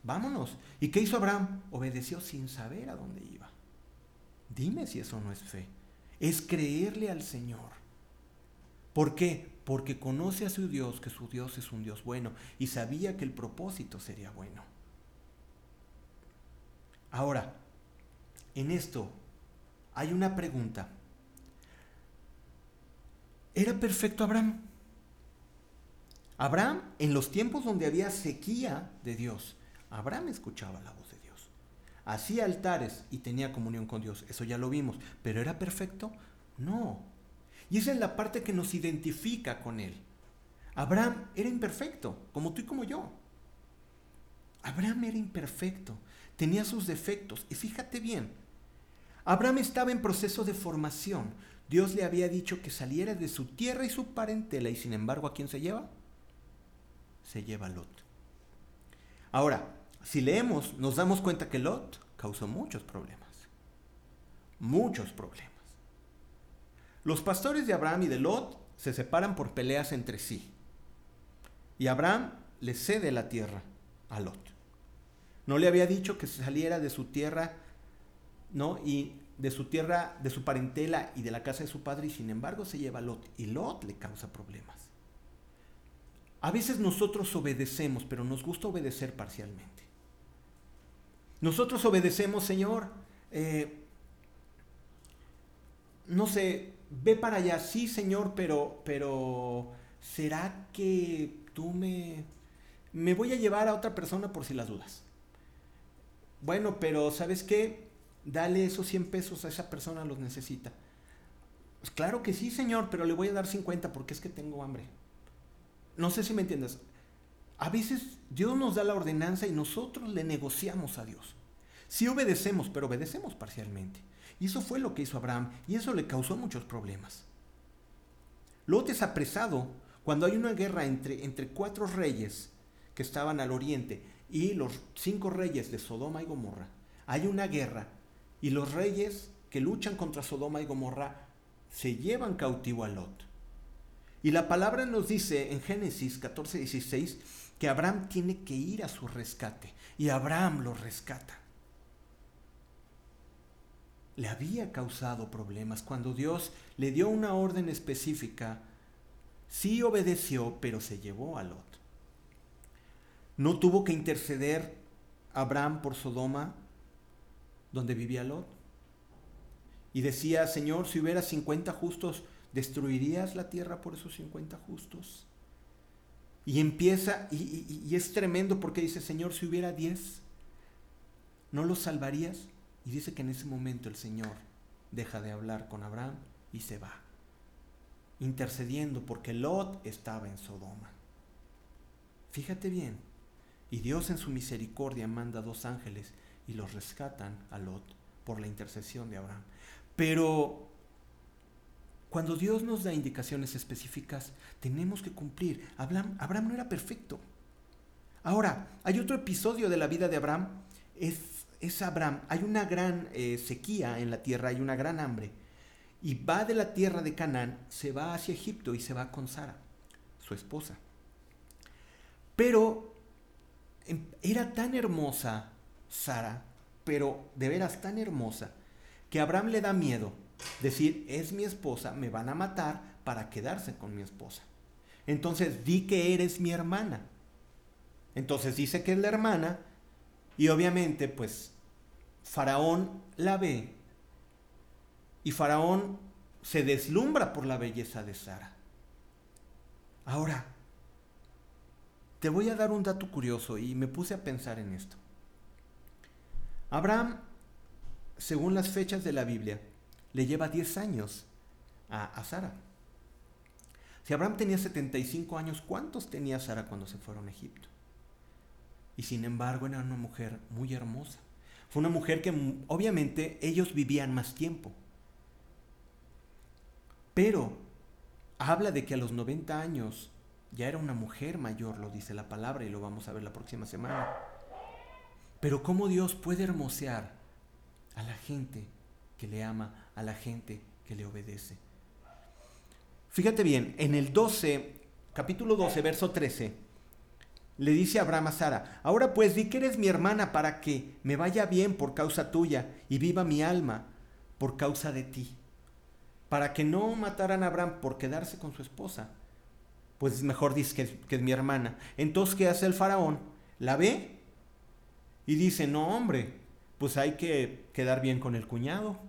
vámonos. ¿Y qué hizo Abraham? Obedeció sin saber a dónde iba. Dime si eso no es fe. Es creerle al Señor. ¿Por qué? Porque conoce a su Dios, que su Dios es un Dios bueno, y sabía que el propósito sería bueno. Ahora, en esto hay una pregunta. ¿Era perfecto Abraham? Abraham, en los tiempos donde había sequía de Dios, Abraham escuchaba la voz de Dios. Hacía altares y tenía comunión con Dios. Eso ya lo vimos. ¿Pero era perfecto? No. Y esa es la parte que nos identifica con él. Abraham era imperfecto, como tú y como yo. Abraham era imperfecto, tenía sus defectos. Y fíjate bien, Abraham estaba en proceso de formación. Dios le había dicho que saliera de su tierra y su parentela, y sin embargo, ¿a quién se lleva? Se lleva a Lot. Ahora, si leemos, nos damos cuenta que Lot causó muchos problemas. Muchos problemas. Los pastores de Abraham y de Lot se separan por peleas entre sí. Y Abraham le cede la tierra a Lot. No le había dicho que saliera de su tierra, ¿no? Y de su tierra, de su parentela y de la casa de su padre, y sin embargo se lleva a Lot. Y Lot le causa problemas. A veces nosotros obedecemos, pero nos gusta obedecer parcialmente. Nosotros obedecemos, Señor, eh, no sé, ve para allá, sí, Señor, pero, pero, ¿será que tú me, me voy a llevar a otra persona por si las dudas? Bueno, pero ¿sabes qué? Dale esos 100 pesos a esa persona, los necesita. Pues claro que sí, Señor, pero le voy a dar 50 porque es que tengo hambre. No sé si me entiendes. a veces Dios nos da la ordenanza y nosotros le negociamos a Dios. Sí obedecemos, pero obedecemos parcialmente. Y eso fue lo que hizo Abraham y eso le causó muchos problemas. Lot es apresado cuando hay una guerra entre, entre cuatro reyes que estaban al oriente y los cinco reyes de Sodoma y Gomorra. Hay una guerra y los reyes que luchan contra Sodoma y Gomorra se llevan cautivo a Lot. Y la palabra nos dice en Génesis 14, 16 que Abraham tiene que ir a su rescate y Abraham lo rescata le había causado problemas. Cuando Dios le dio una orden específica, sí obedeció, pero se llevó a Lot. No tuvo que interceder Abraham por Sodoma, donde vivía Lot. Y decía, Señor, si hubiera 50 justos, ¿destruirías la tierra por esos 50 justos? Y empieza, y, y es tremendo porque dice, Señor, si hubiera 10, ¿no los salvarías? Y dice que en ese momento el Señor deja de hablar con Abraham y se va, intercediendo porque Lot estaba en Sodoma. Fíjate bien, y Dios en su misericordia manda dos ángeles y los rescatan a Lot por la intercesión de Abraham. Pero cuando Dios nos da indicaciones específicas, tenemos que cumplir. Abraham, Abraham no era perfecto. Ahora, hay otro episodio de la vida de Abraham, es es Abraham, hay una gran eh, sequía en la tierra, hay una gran hambre, y va de la tierra de Canaán, se va hacia Egipto y se va con Sara, su esposa. Pero em, era tan hermosa Sara, pero de veras tan hermosa, que Abraham le da miedo decir, es mi esposa, me van a matar para quedarse con mi esposa. Entonces di que eres mi hermana. Entonces dice que es la hermana y obviamente, pues, Faraón la ve y Faraón se deslumbra por la belleza de Sara. Ahora, te voy a dar un dato curioso y me puse a pensar en esto. Abraham, según las fechas de la Biblia, le lleva 10 años a, a Sara. Si Abraham tenía 75 años, ¿cuántos tenía Sara cuando se fueron a Egipto? Y sin embargo era una mujer muy hermosa. Fue una mujer que obviamente ellos vivían más tiempo. Pero habla de que a los 90 años ya era una mujer mayor, lo dice la palabra y lo vamos a ver la próxima semana. Pero cómo Dios puede hermosear a la gente que le ama, a la gente que le obedece. Fíjate bien, en el 12, capítulo 12, verso 13, le dice Abraham a Sara, ahora pues di que eres mi hermana para que me vaya bien por causa tuya y viva mi alma por causa de ti. Para que no mataran a Abraham por quedarse con su esposa. Pues mejor dice que, es mi hermana. Entonces, ¿qué hace el faraón? La ve y dice, no hombre, pues hay que quedar bien con el cuñado.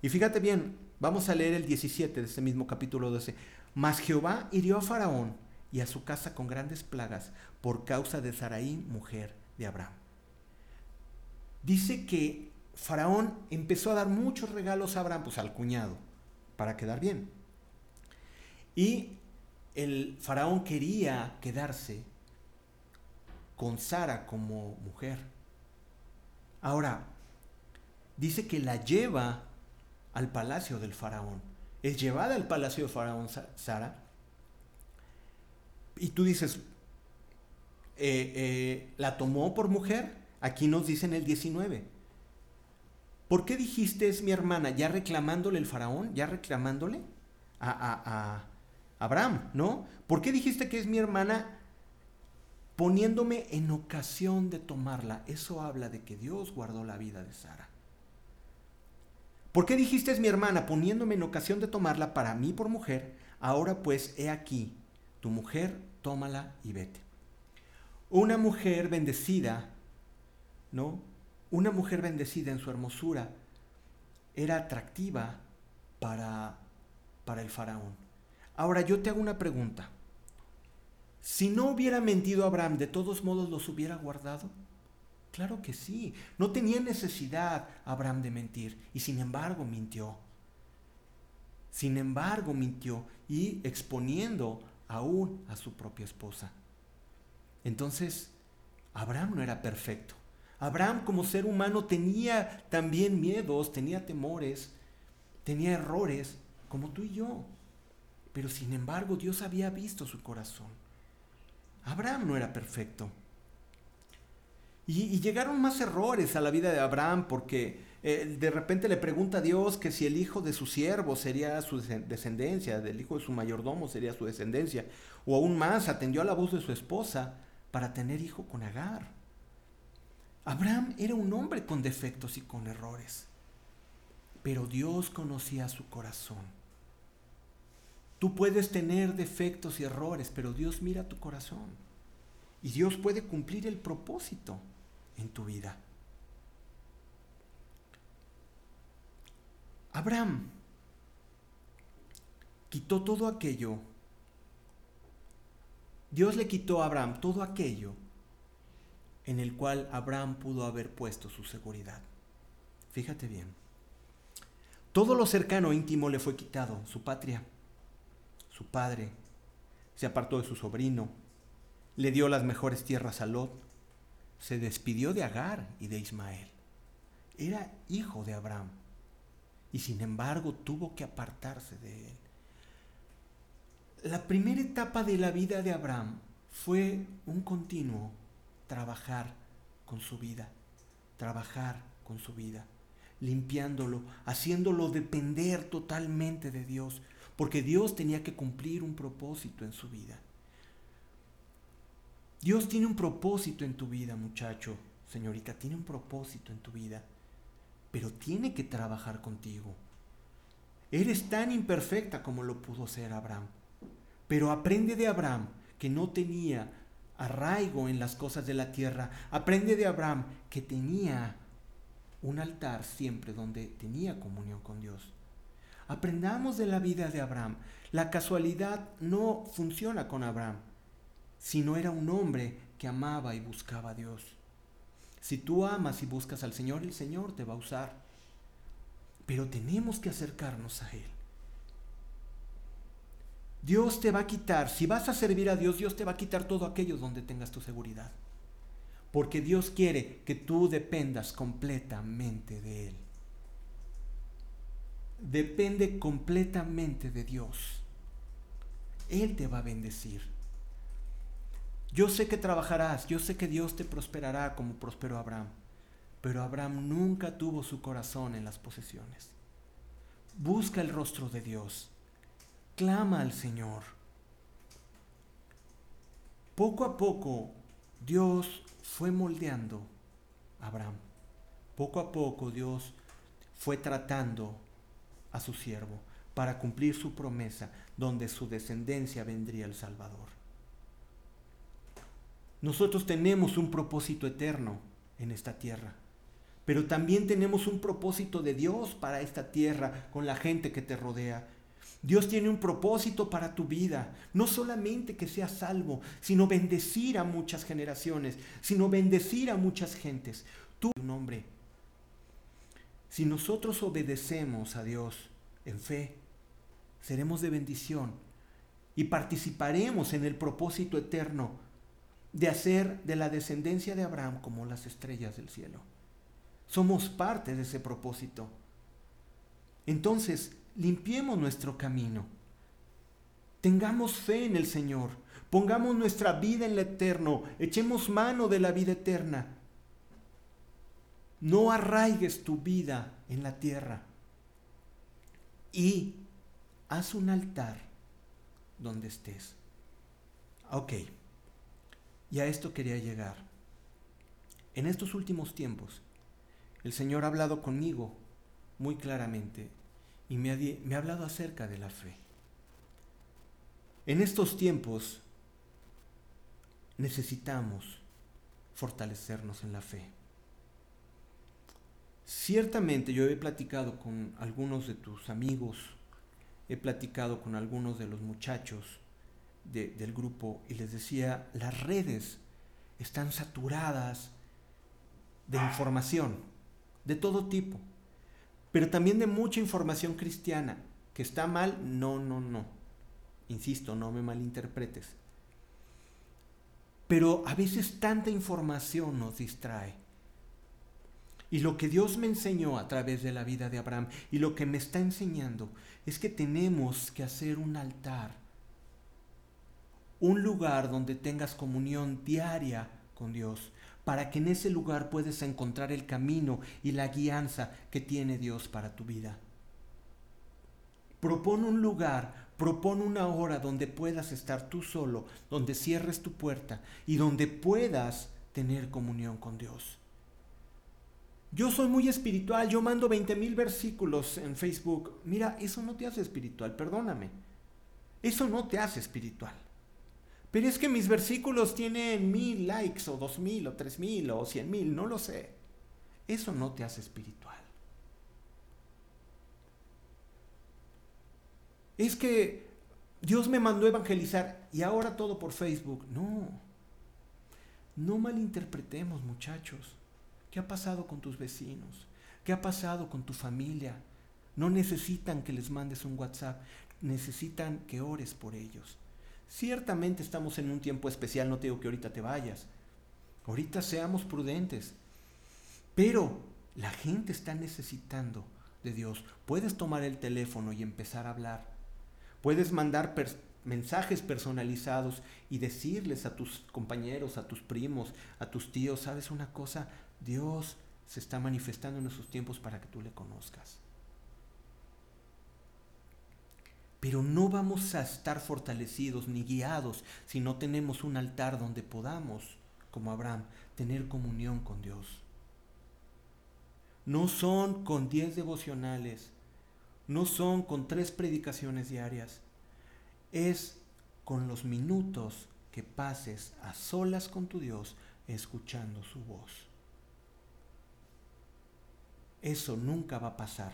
Y fíjate bien, vamos a leer el 17 de ese mismo capítulo 12. Mas Jehová hirió a Faraón y a su casa con grandes plagas por causa de Saraí, mujer de Abraham. Dice que Faraón empezó a dar muchos regalos a Abraham, pues al cuñado, para quedar bien. Y el faraón quería quedarse con Sara como mujer. Ahora, dice que la lleva al palacio del faraón. Es llevada al palacio del faraón Sara y tú dices, eh, eh, ¿la tomó por mujer? Aquí nos dice en el 19. ¿Por qué dijiste es mi hermana? Ya reclamándole el faraón, ya reclamándole a Abraham, ¿no? ¿Por qué dijiste que es mi hermana poniéndome en ocasión de tomarla? Eso habla de que Dios guardó la vida de Sara. ¿Por qué dijiste es mi hermana poniéndome en ocasión de tomarla para mí por mujer? Ahora pues he aquí, tu mujer tómala y vete. Una mujer bendecida, ¿no? Una mujer bendecida en su hermosura era atractiva para, para el faraón. Ahora yo te hago una pregunta. Si no hubiera mentido Abraham, ¿de todos modos los hubiera guardado? Claro que sí. No tenía necesidad Abraham de mentir y sin embargo mintió. Sin embargo mintió y exponiendo aún a su propia esposa. Entonces, Abraham no era perfecto. Abraham como ser humano tenía también miedos, tenía temores, tenía errores, como tú y yo. Pero sin embargo Dios había visto su corazón. Abraham no era perfecto. Y, llegaron más errores a la vida de Abraham porque eh, de repente le pregunta a Dios que si el hijo de su siervo sería su descendencia, del hijo de su mayordomo sería su descendencia. O aún más, atendió a la voz de su esposa para tener hijo con Agar. Abraham era un hombre con defectos y con errores, pero Dios conocía su corazón. Tú puedes tener defectos y errores, pero Dios mira tu corazón. Y Dios puede cumplir el propósito en tu vida. Abraham quitó todo aquello. Dios le quitó a Abraham todo aquello en el cual Abraham pudo haber puesto su seguridad. Fíjate bien. Todo lo cercano e íntimo le fue quitado, su patria, su padre, se apartó de su sobrino, le dio las mejores tierras a Lot, se despidió de Agar y de Ismael. Era hijo de Abraham y sin embargo tuvo que apartarse de él. La primera etapa de la vida de Abraham fue un continuo trabajar con su vida, trabajar con su vida, limpiándolo, haciéndolo depender totalmente de Dios, porque Dios tenía que cumplir un propósito en su vida. Dios tiene un propósito en tu vida, muchacho, señorita, tiene un propósito en tu vida, pero tiene que trabajar contigo. Eres tan imperfecta como lo pudo ser Abraham, pero aprende de Abraham que no tenía arraigo en las cosas de la tierra. Aprende de Abraham que tenía un altar siempre donde tenía comunión con Dios. Aprendamos de la vida de Abraham. La casualidad no funciona con Abraham, sino era un hombre que amaba y buscaba a Dios. Si tú amas y buscas al Señor, el Señor te va a usar. Pero tenemos que acercarnos a Él. Dios te va a quitar, si vas a servir a Dios, Dios te va a quitar todo aquello donde tengas tu seguridad. Porque Dios quiere que tú dependas completamente de Él. Depende completamente de Dios. Él te va a bendecir. Yo sé que trabajarás, yo sé que Dios te prosperará como prosperó Abraham, pero Abraham nunca tuvo su corazón en las posesiones. Busca el rostro de Dios clama al Señor. Poco a poco Dios fue moldeando a Abraham. Poco a poco Dios fue tratando a su siervo para cumplir su promesa donde su descendencia vendría el Salvador. Nosotros tenemos un propósito eterno en esta tierra, pero también tenemos un propósito de Dios para esta tierra con la gente que te rodea Dios tiene un propósito para tu vida. No solamente que seas salvo, sino bendecir a muchas generaciones, sino bendecir a muchas gentes. Tú, un hombre. Si nosotros obedecemos a Dios en fe, seremos de bendición y participaremos en el propósito eterno de hacer de la descendencia de Abraham como las estrellas del cielo. Somos parte de ese propósito. Entonces, limpiemos nuestro camino. Tengamos fe en el Señor. Pongamos nuestra vida en lo eterno. Echemos mano de la vida eterna. No arraigues tu vida en la tierra. Y haz un altar donde estés. Ok. Y a esto quería llegar. En estos últimos tiempos, el Señor ha hablado conmigo muy claramente y me ha, hablado acerca de la fe. En estos tiempos necesitamos fortalecernos en la fe. Ciertamente yo he platicado con algunos de tus amigos, he platicado con algunos de los muchachos del grupo y les decía, las redes están saturadas de información de todo tipo pero también de mucha información cristiana. ¿Que está mal? No, no, no. Insisto, no me malinterpretes. Pero a veces tanta información nos distrae. Y lo que Dios me enseñó a través de la vida de Abraham y lo que me está enseñando es que tenemos que hacer un altar, un lugar donde tengas comunión diaria con Dios, para que en ese lugar puedas encontrar el camino y la guianza que tiene Dios para tu vida. Propone un lugar, propone una hora donde puedas estar tú solo, donde cierres tu puerta y donde puedas tener comunión con Dios. Yo soy muy espiritual, yo mando 20 mil versículos en Facebook. Mira, eso no te hace espiritual, perdóname. Eso no te hace espiritual. Pero es que mis versículos tienen mil likes o dos mil o tres mil o cien mil, no lo sé. Eso no te hace espiritual. Es que Dios me mandó evangelizar y ahora todo por Facebook. No. No malinterpretemos, muchachos. ¿Qué ha pasado con tus vecinos? ¿Qué ha pasado con tu familia? No necesitan que les mandes un WhatsApp, necesitan que ores por ellos. Ciertamente estamos en un tiempo especial, no te digo que ahorita te vayas. Ahorita seamos prudentes. Pero la gente está necesitando de Dios. Puedes tomar el teléfono y empezar a hablar. Puedes mandar mensajes personalizados y decirles a tus compañeros, a tus primos, a tus tíos, ¿sabes una cosa? Dios se está manifestando en esos tiempos para que tú le conozcas. Pero no vamos a estar fortalecidos ni guiados si no tenemos un altar donde podamos, como Abraham, tener comunión con Dios. No son con diez devocionales, no son con tres predicaciones diarias, es con los minutos que pases a solas con tu Dios escuchando su voz. Eso nunca va a pasar.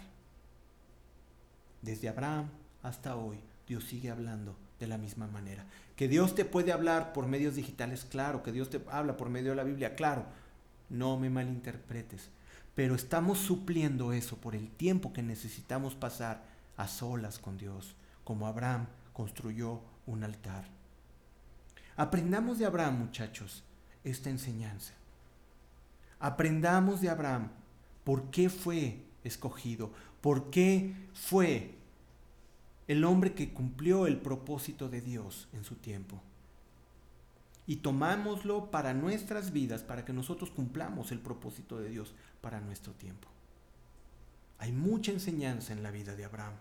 Desde Abraham hasta hoy, Dios sigue hablando de la misma manera. Que Dios te puede hablar por medios digitales, claro. Que Dios te habla por medio de la Biblia, claro. No me malinterpretes. Pero estamos supliendo eso por el tiempo que necesitamos pasar a solas con Dios, como Abraham construyó un altar. Aprendamos de Abraham, muchachos, esta enseñanza. Aprendamos de Abraham por qué fue escogido, por qué fue el hombre que cumplió el propósito de Dios en su tiempo. Y tomámoslo para nuestras vidas, para que nosotros cumplamos el propósito de Dios para nuestro tiempo. Hay mucha enseñanza en la vida de Abraham.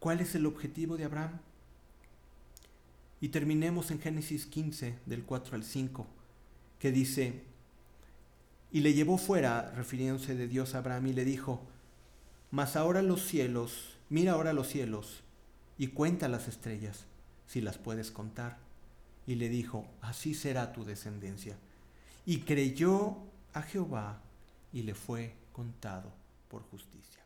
¿Cuál es el objetivo de Abraham? Y terminemos en Génesis 15, del 4 al 5, que dice, y le llevó fuera, refiriéndose de Dios a Abraham, y le dijo, mas ahora los cielos, mira ahora los cielos, y cuenta las estrellas, si las puedes contar. Y le dijo, así será tu descendencia. Y creyó a Jehová, y le fue contado por justicia.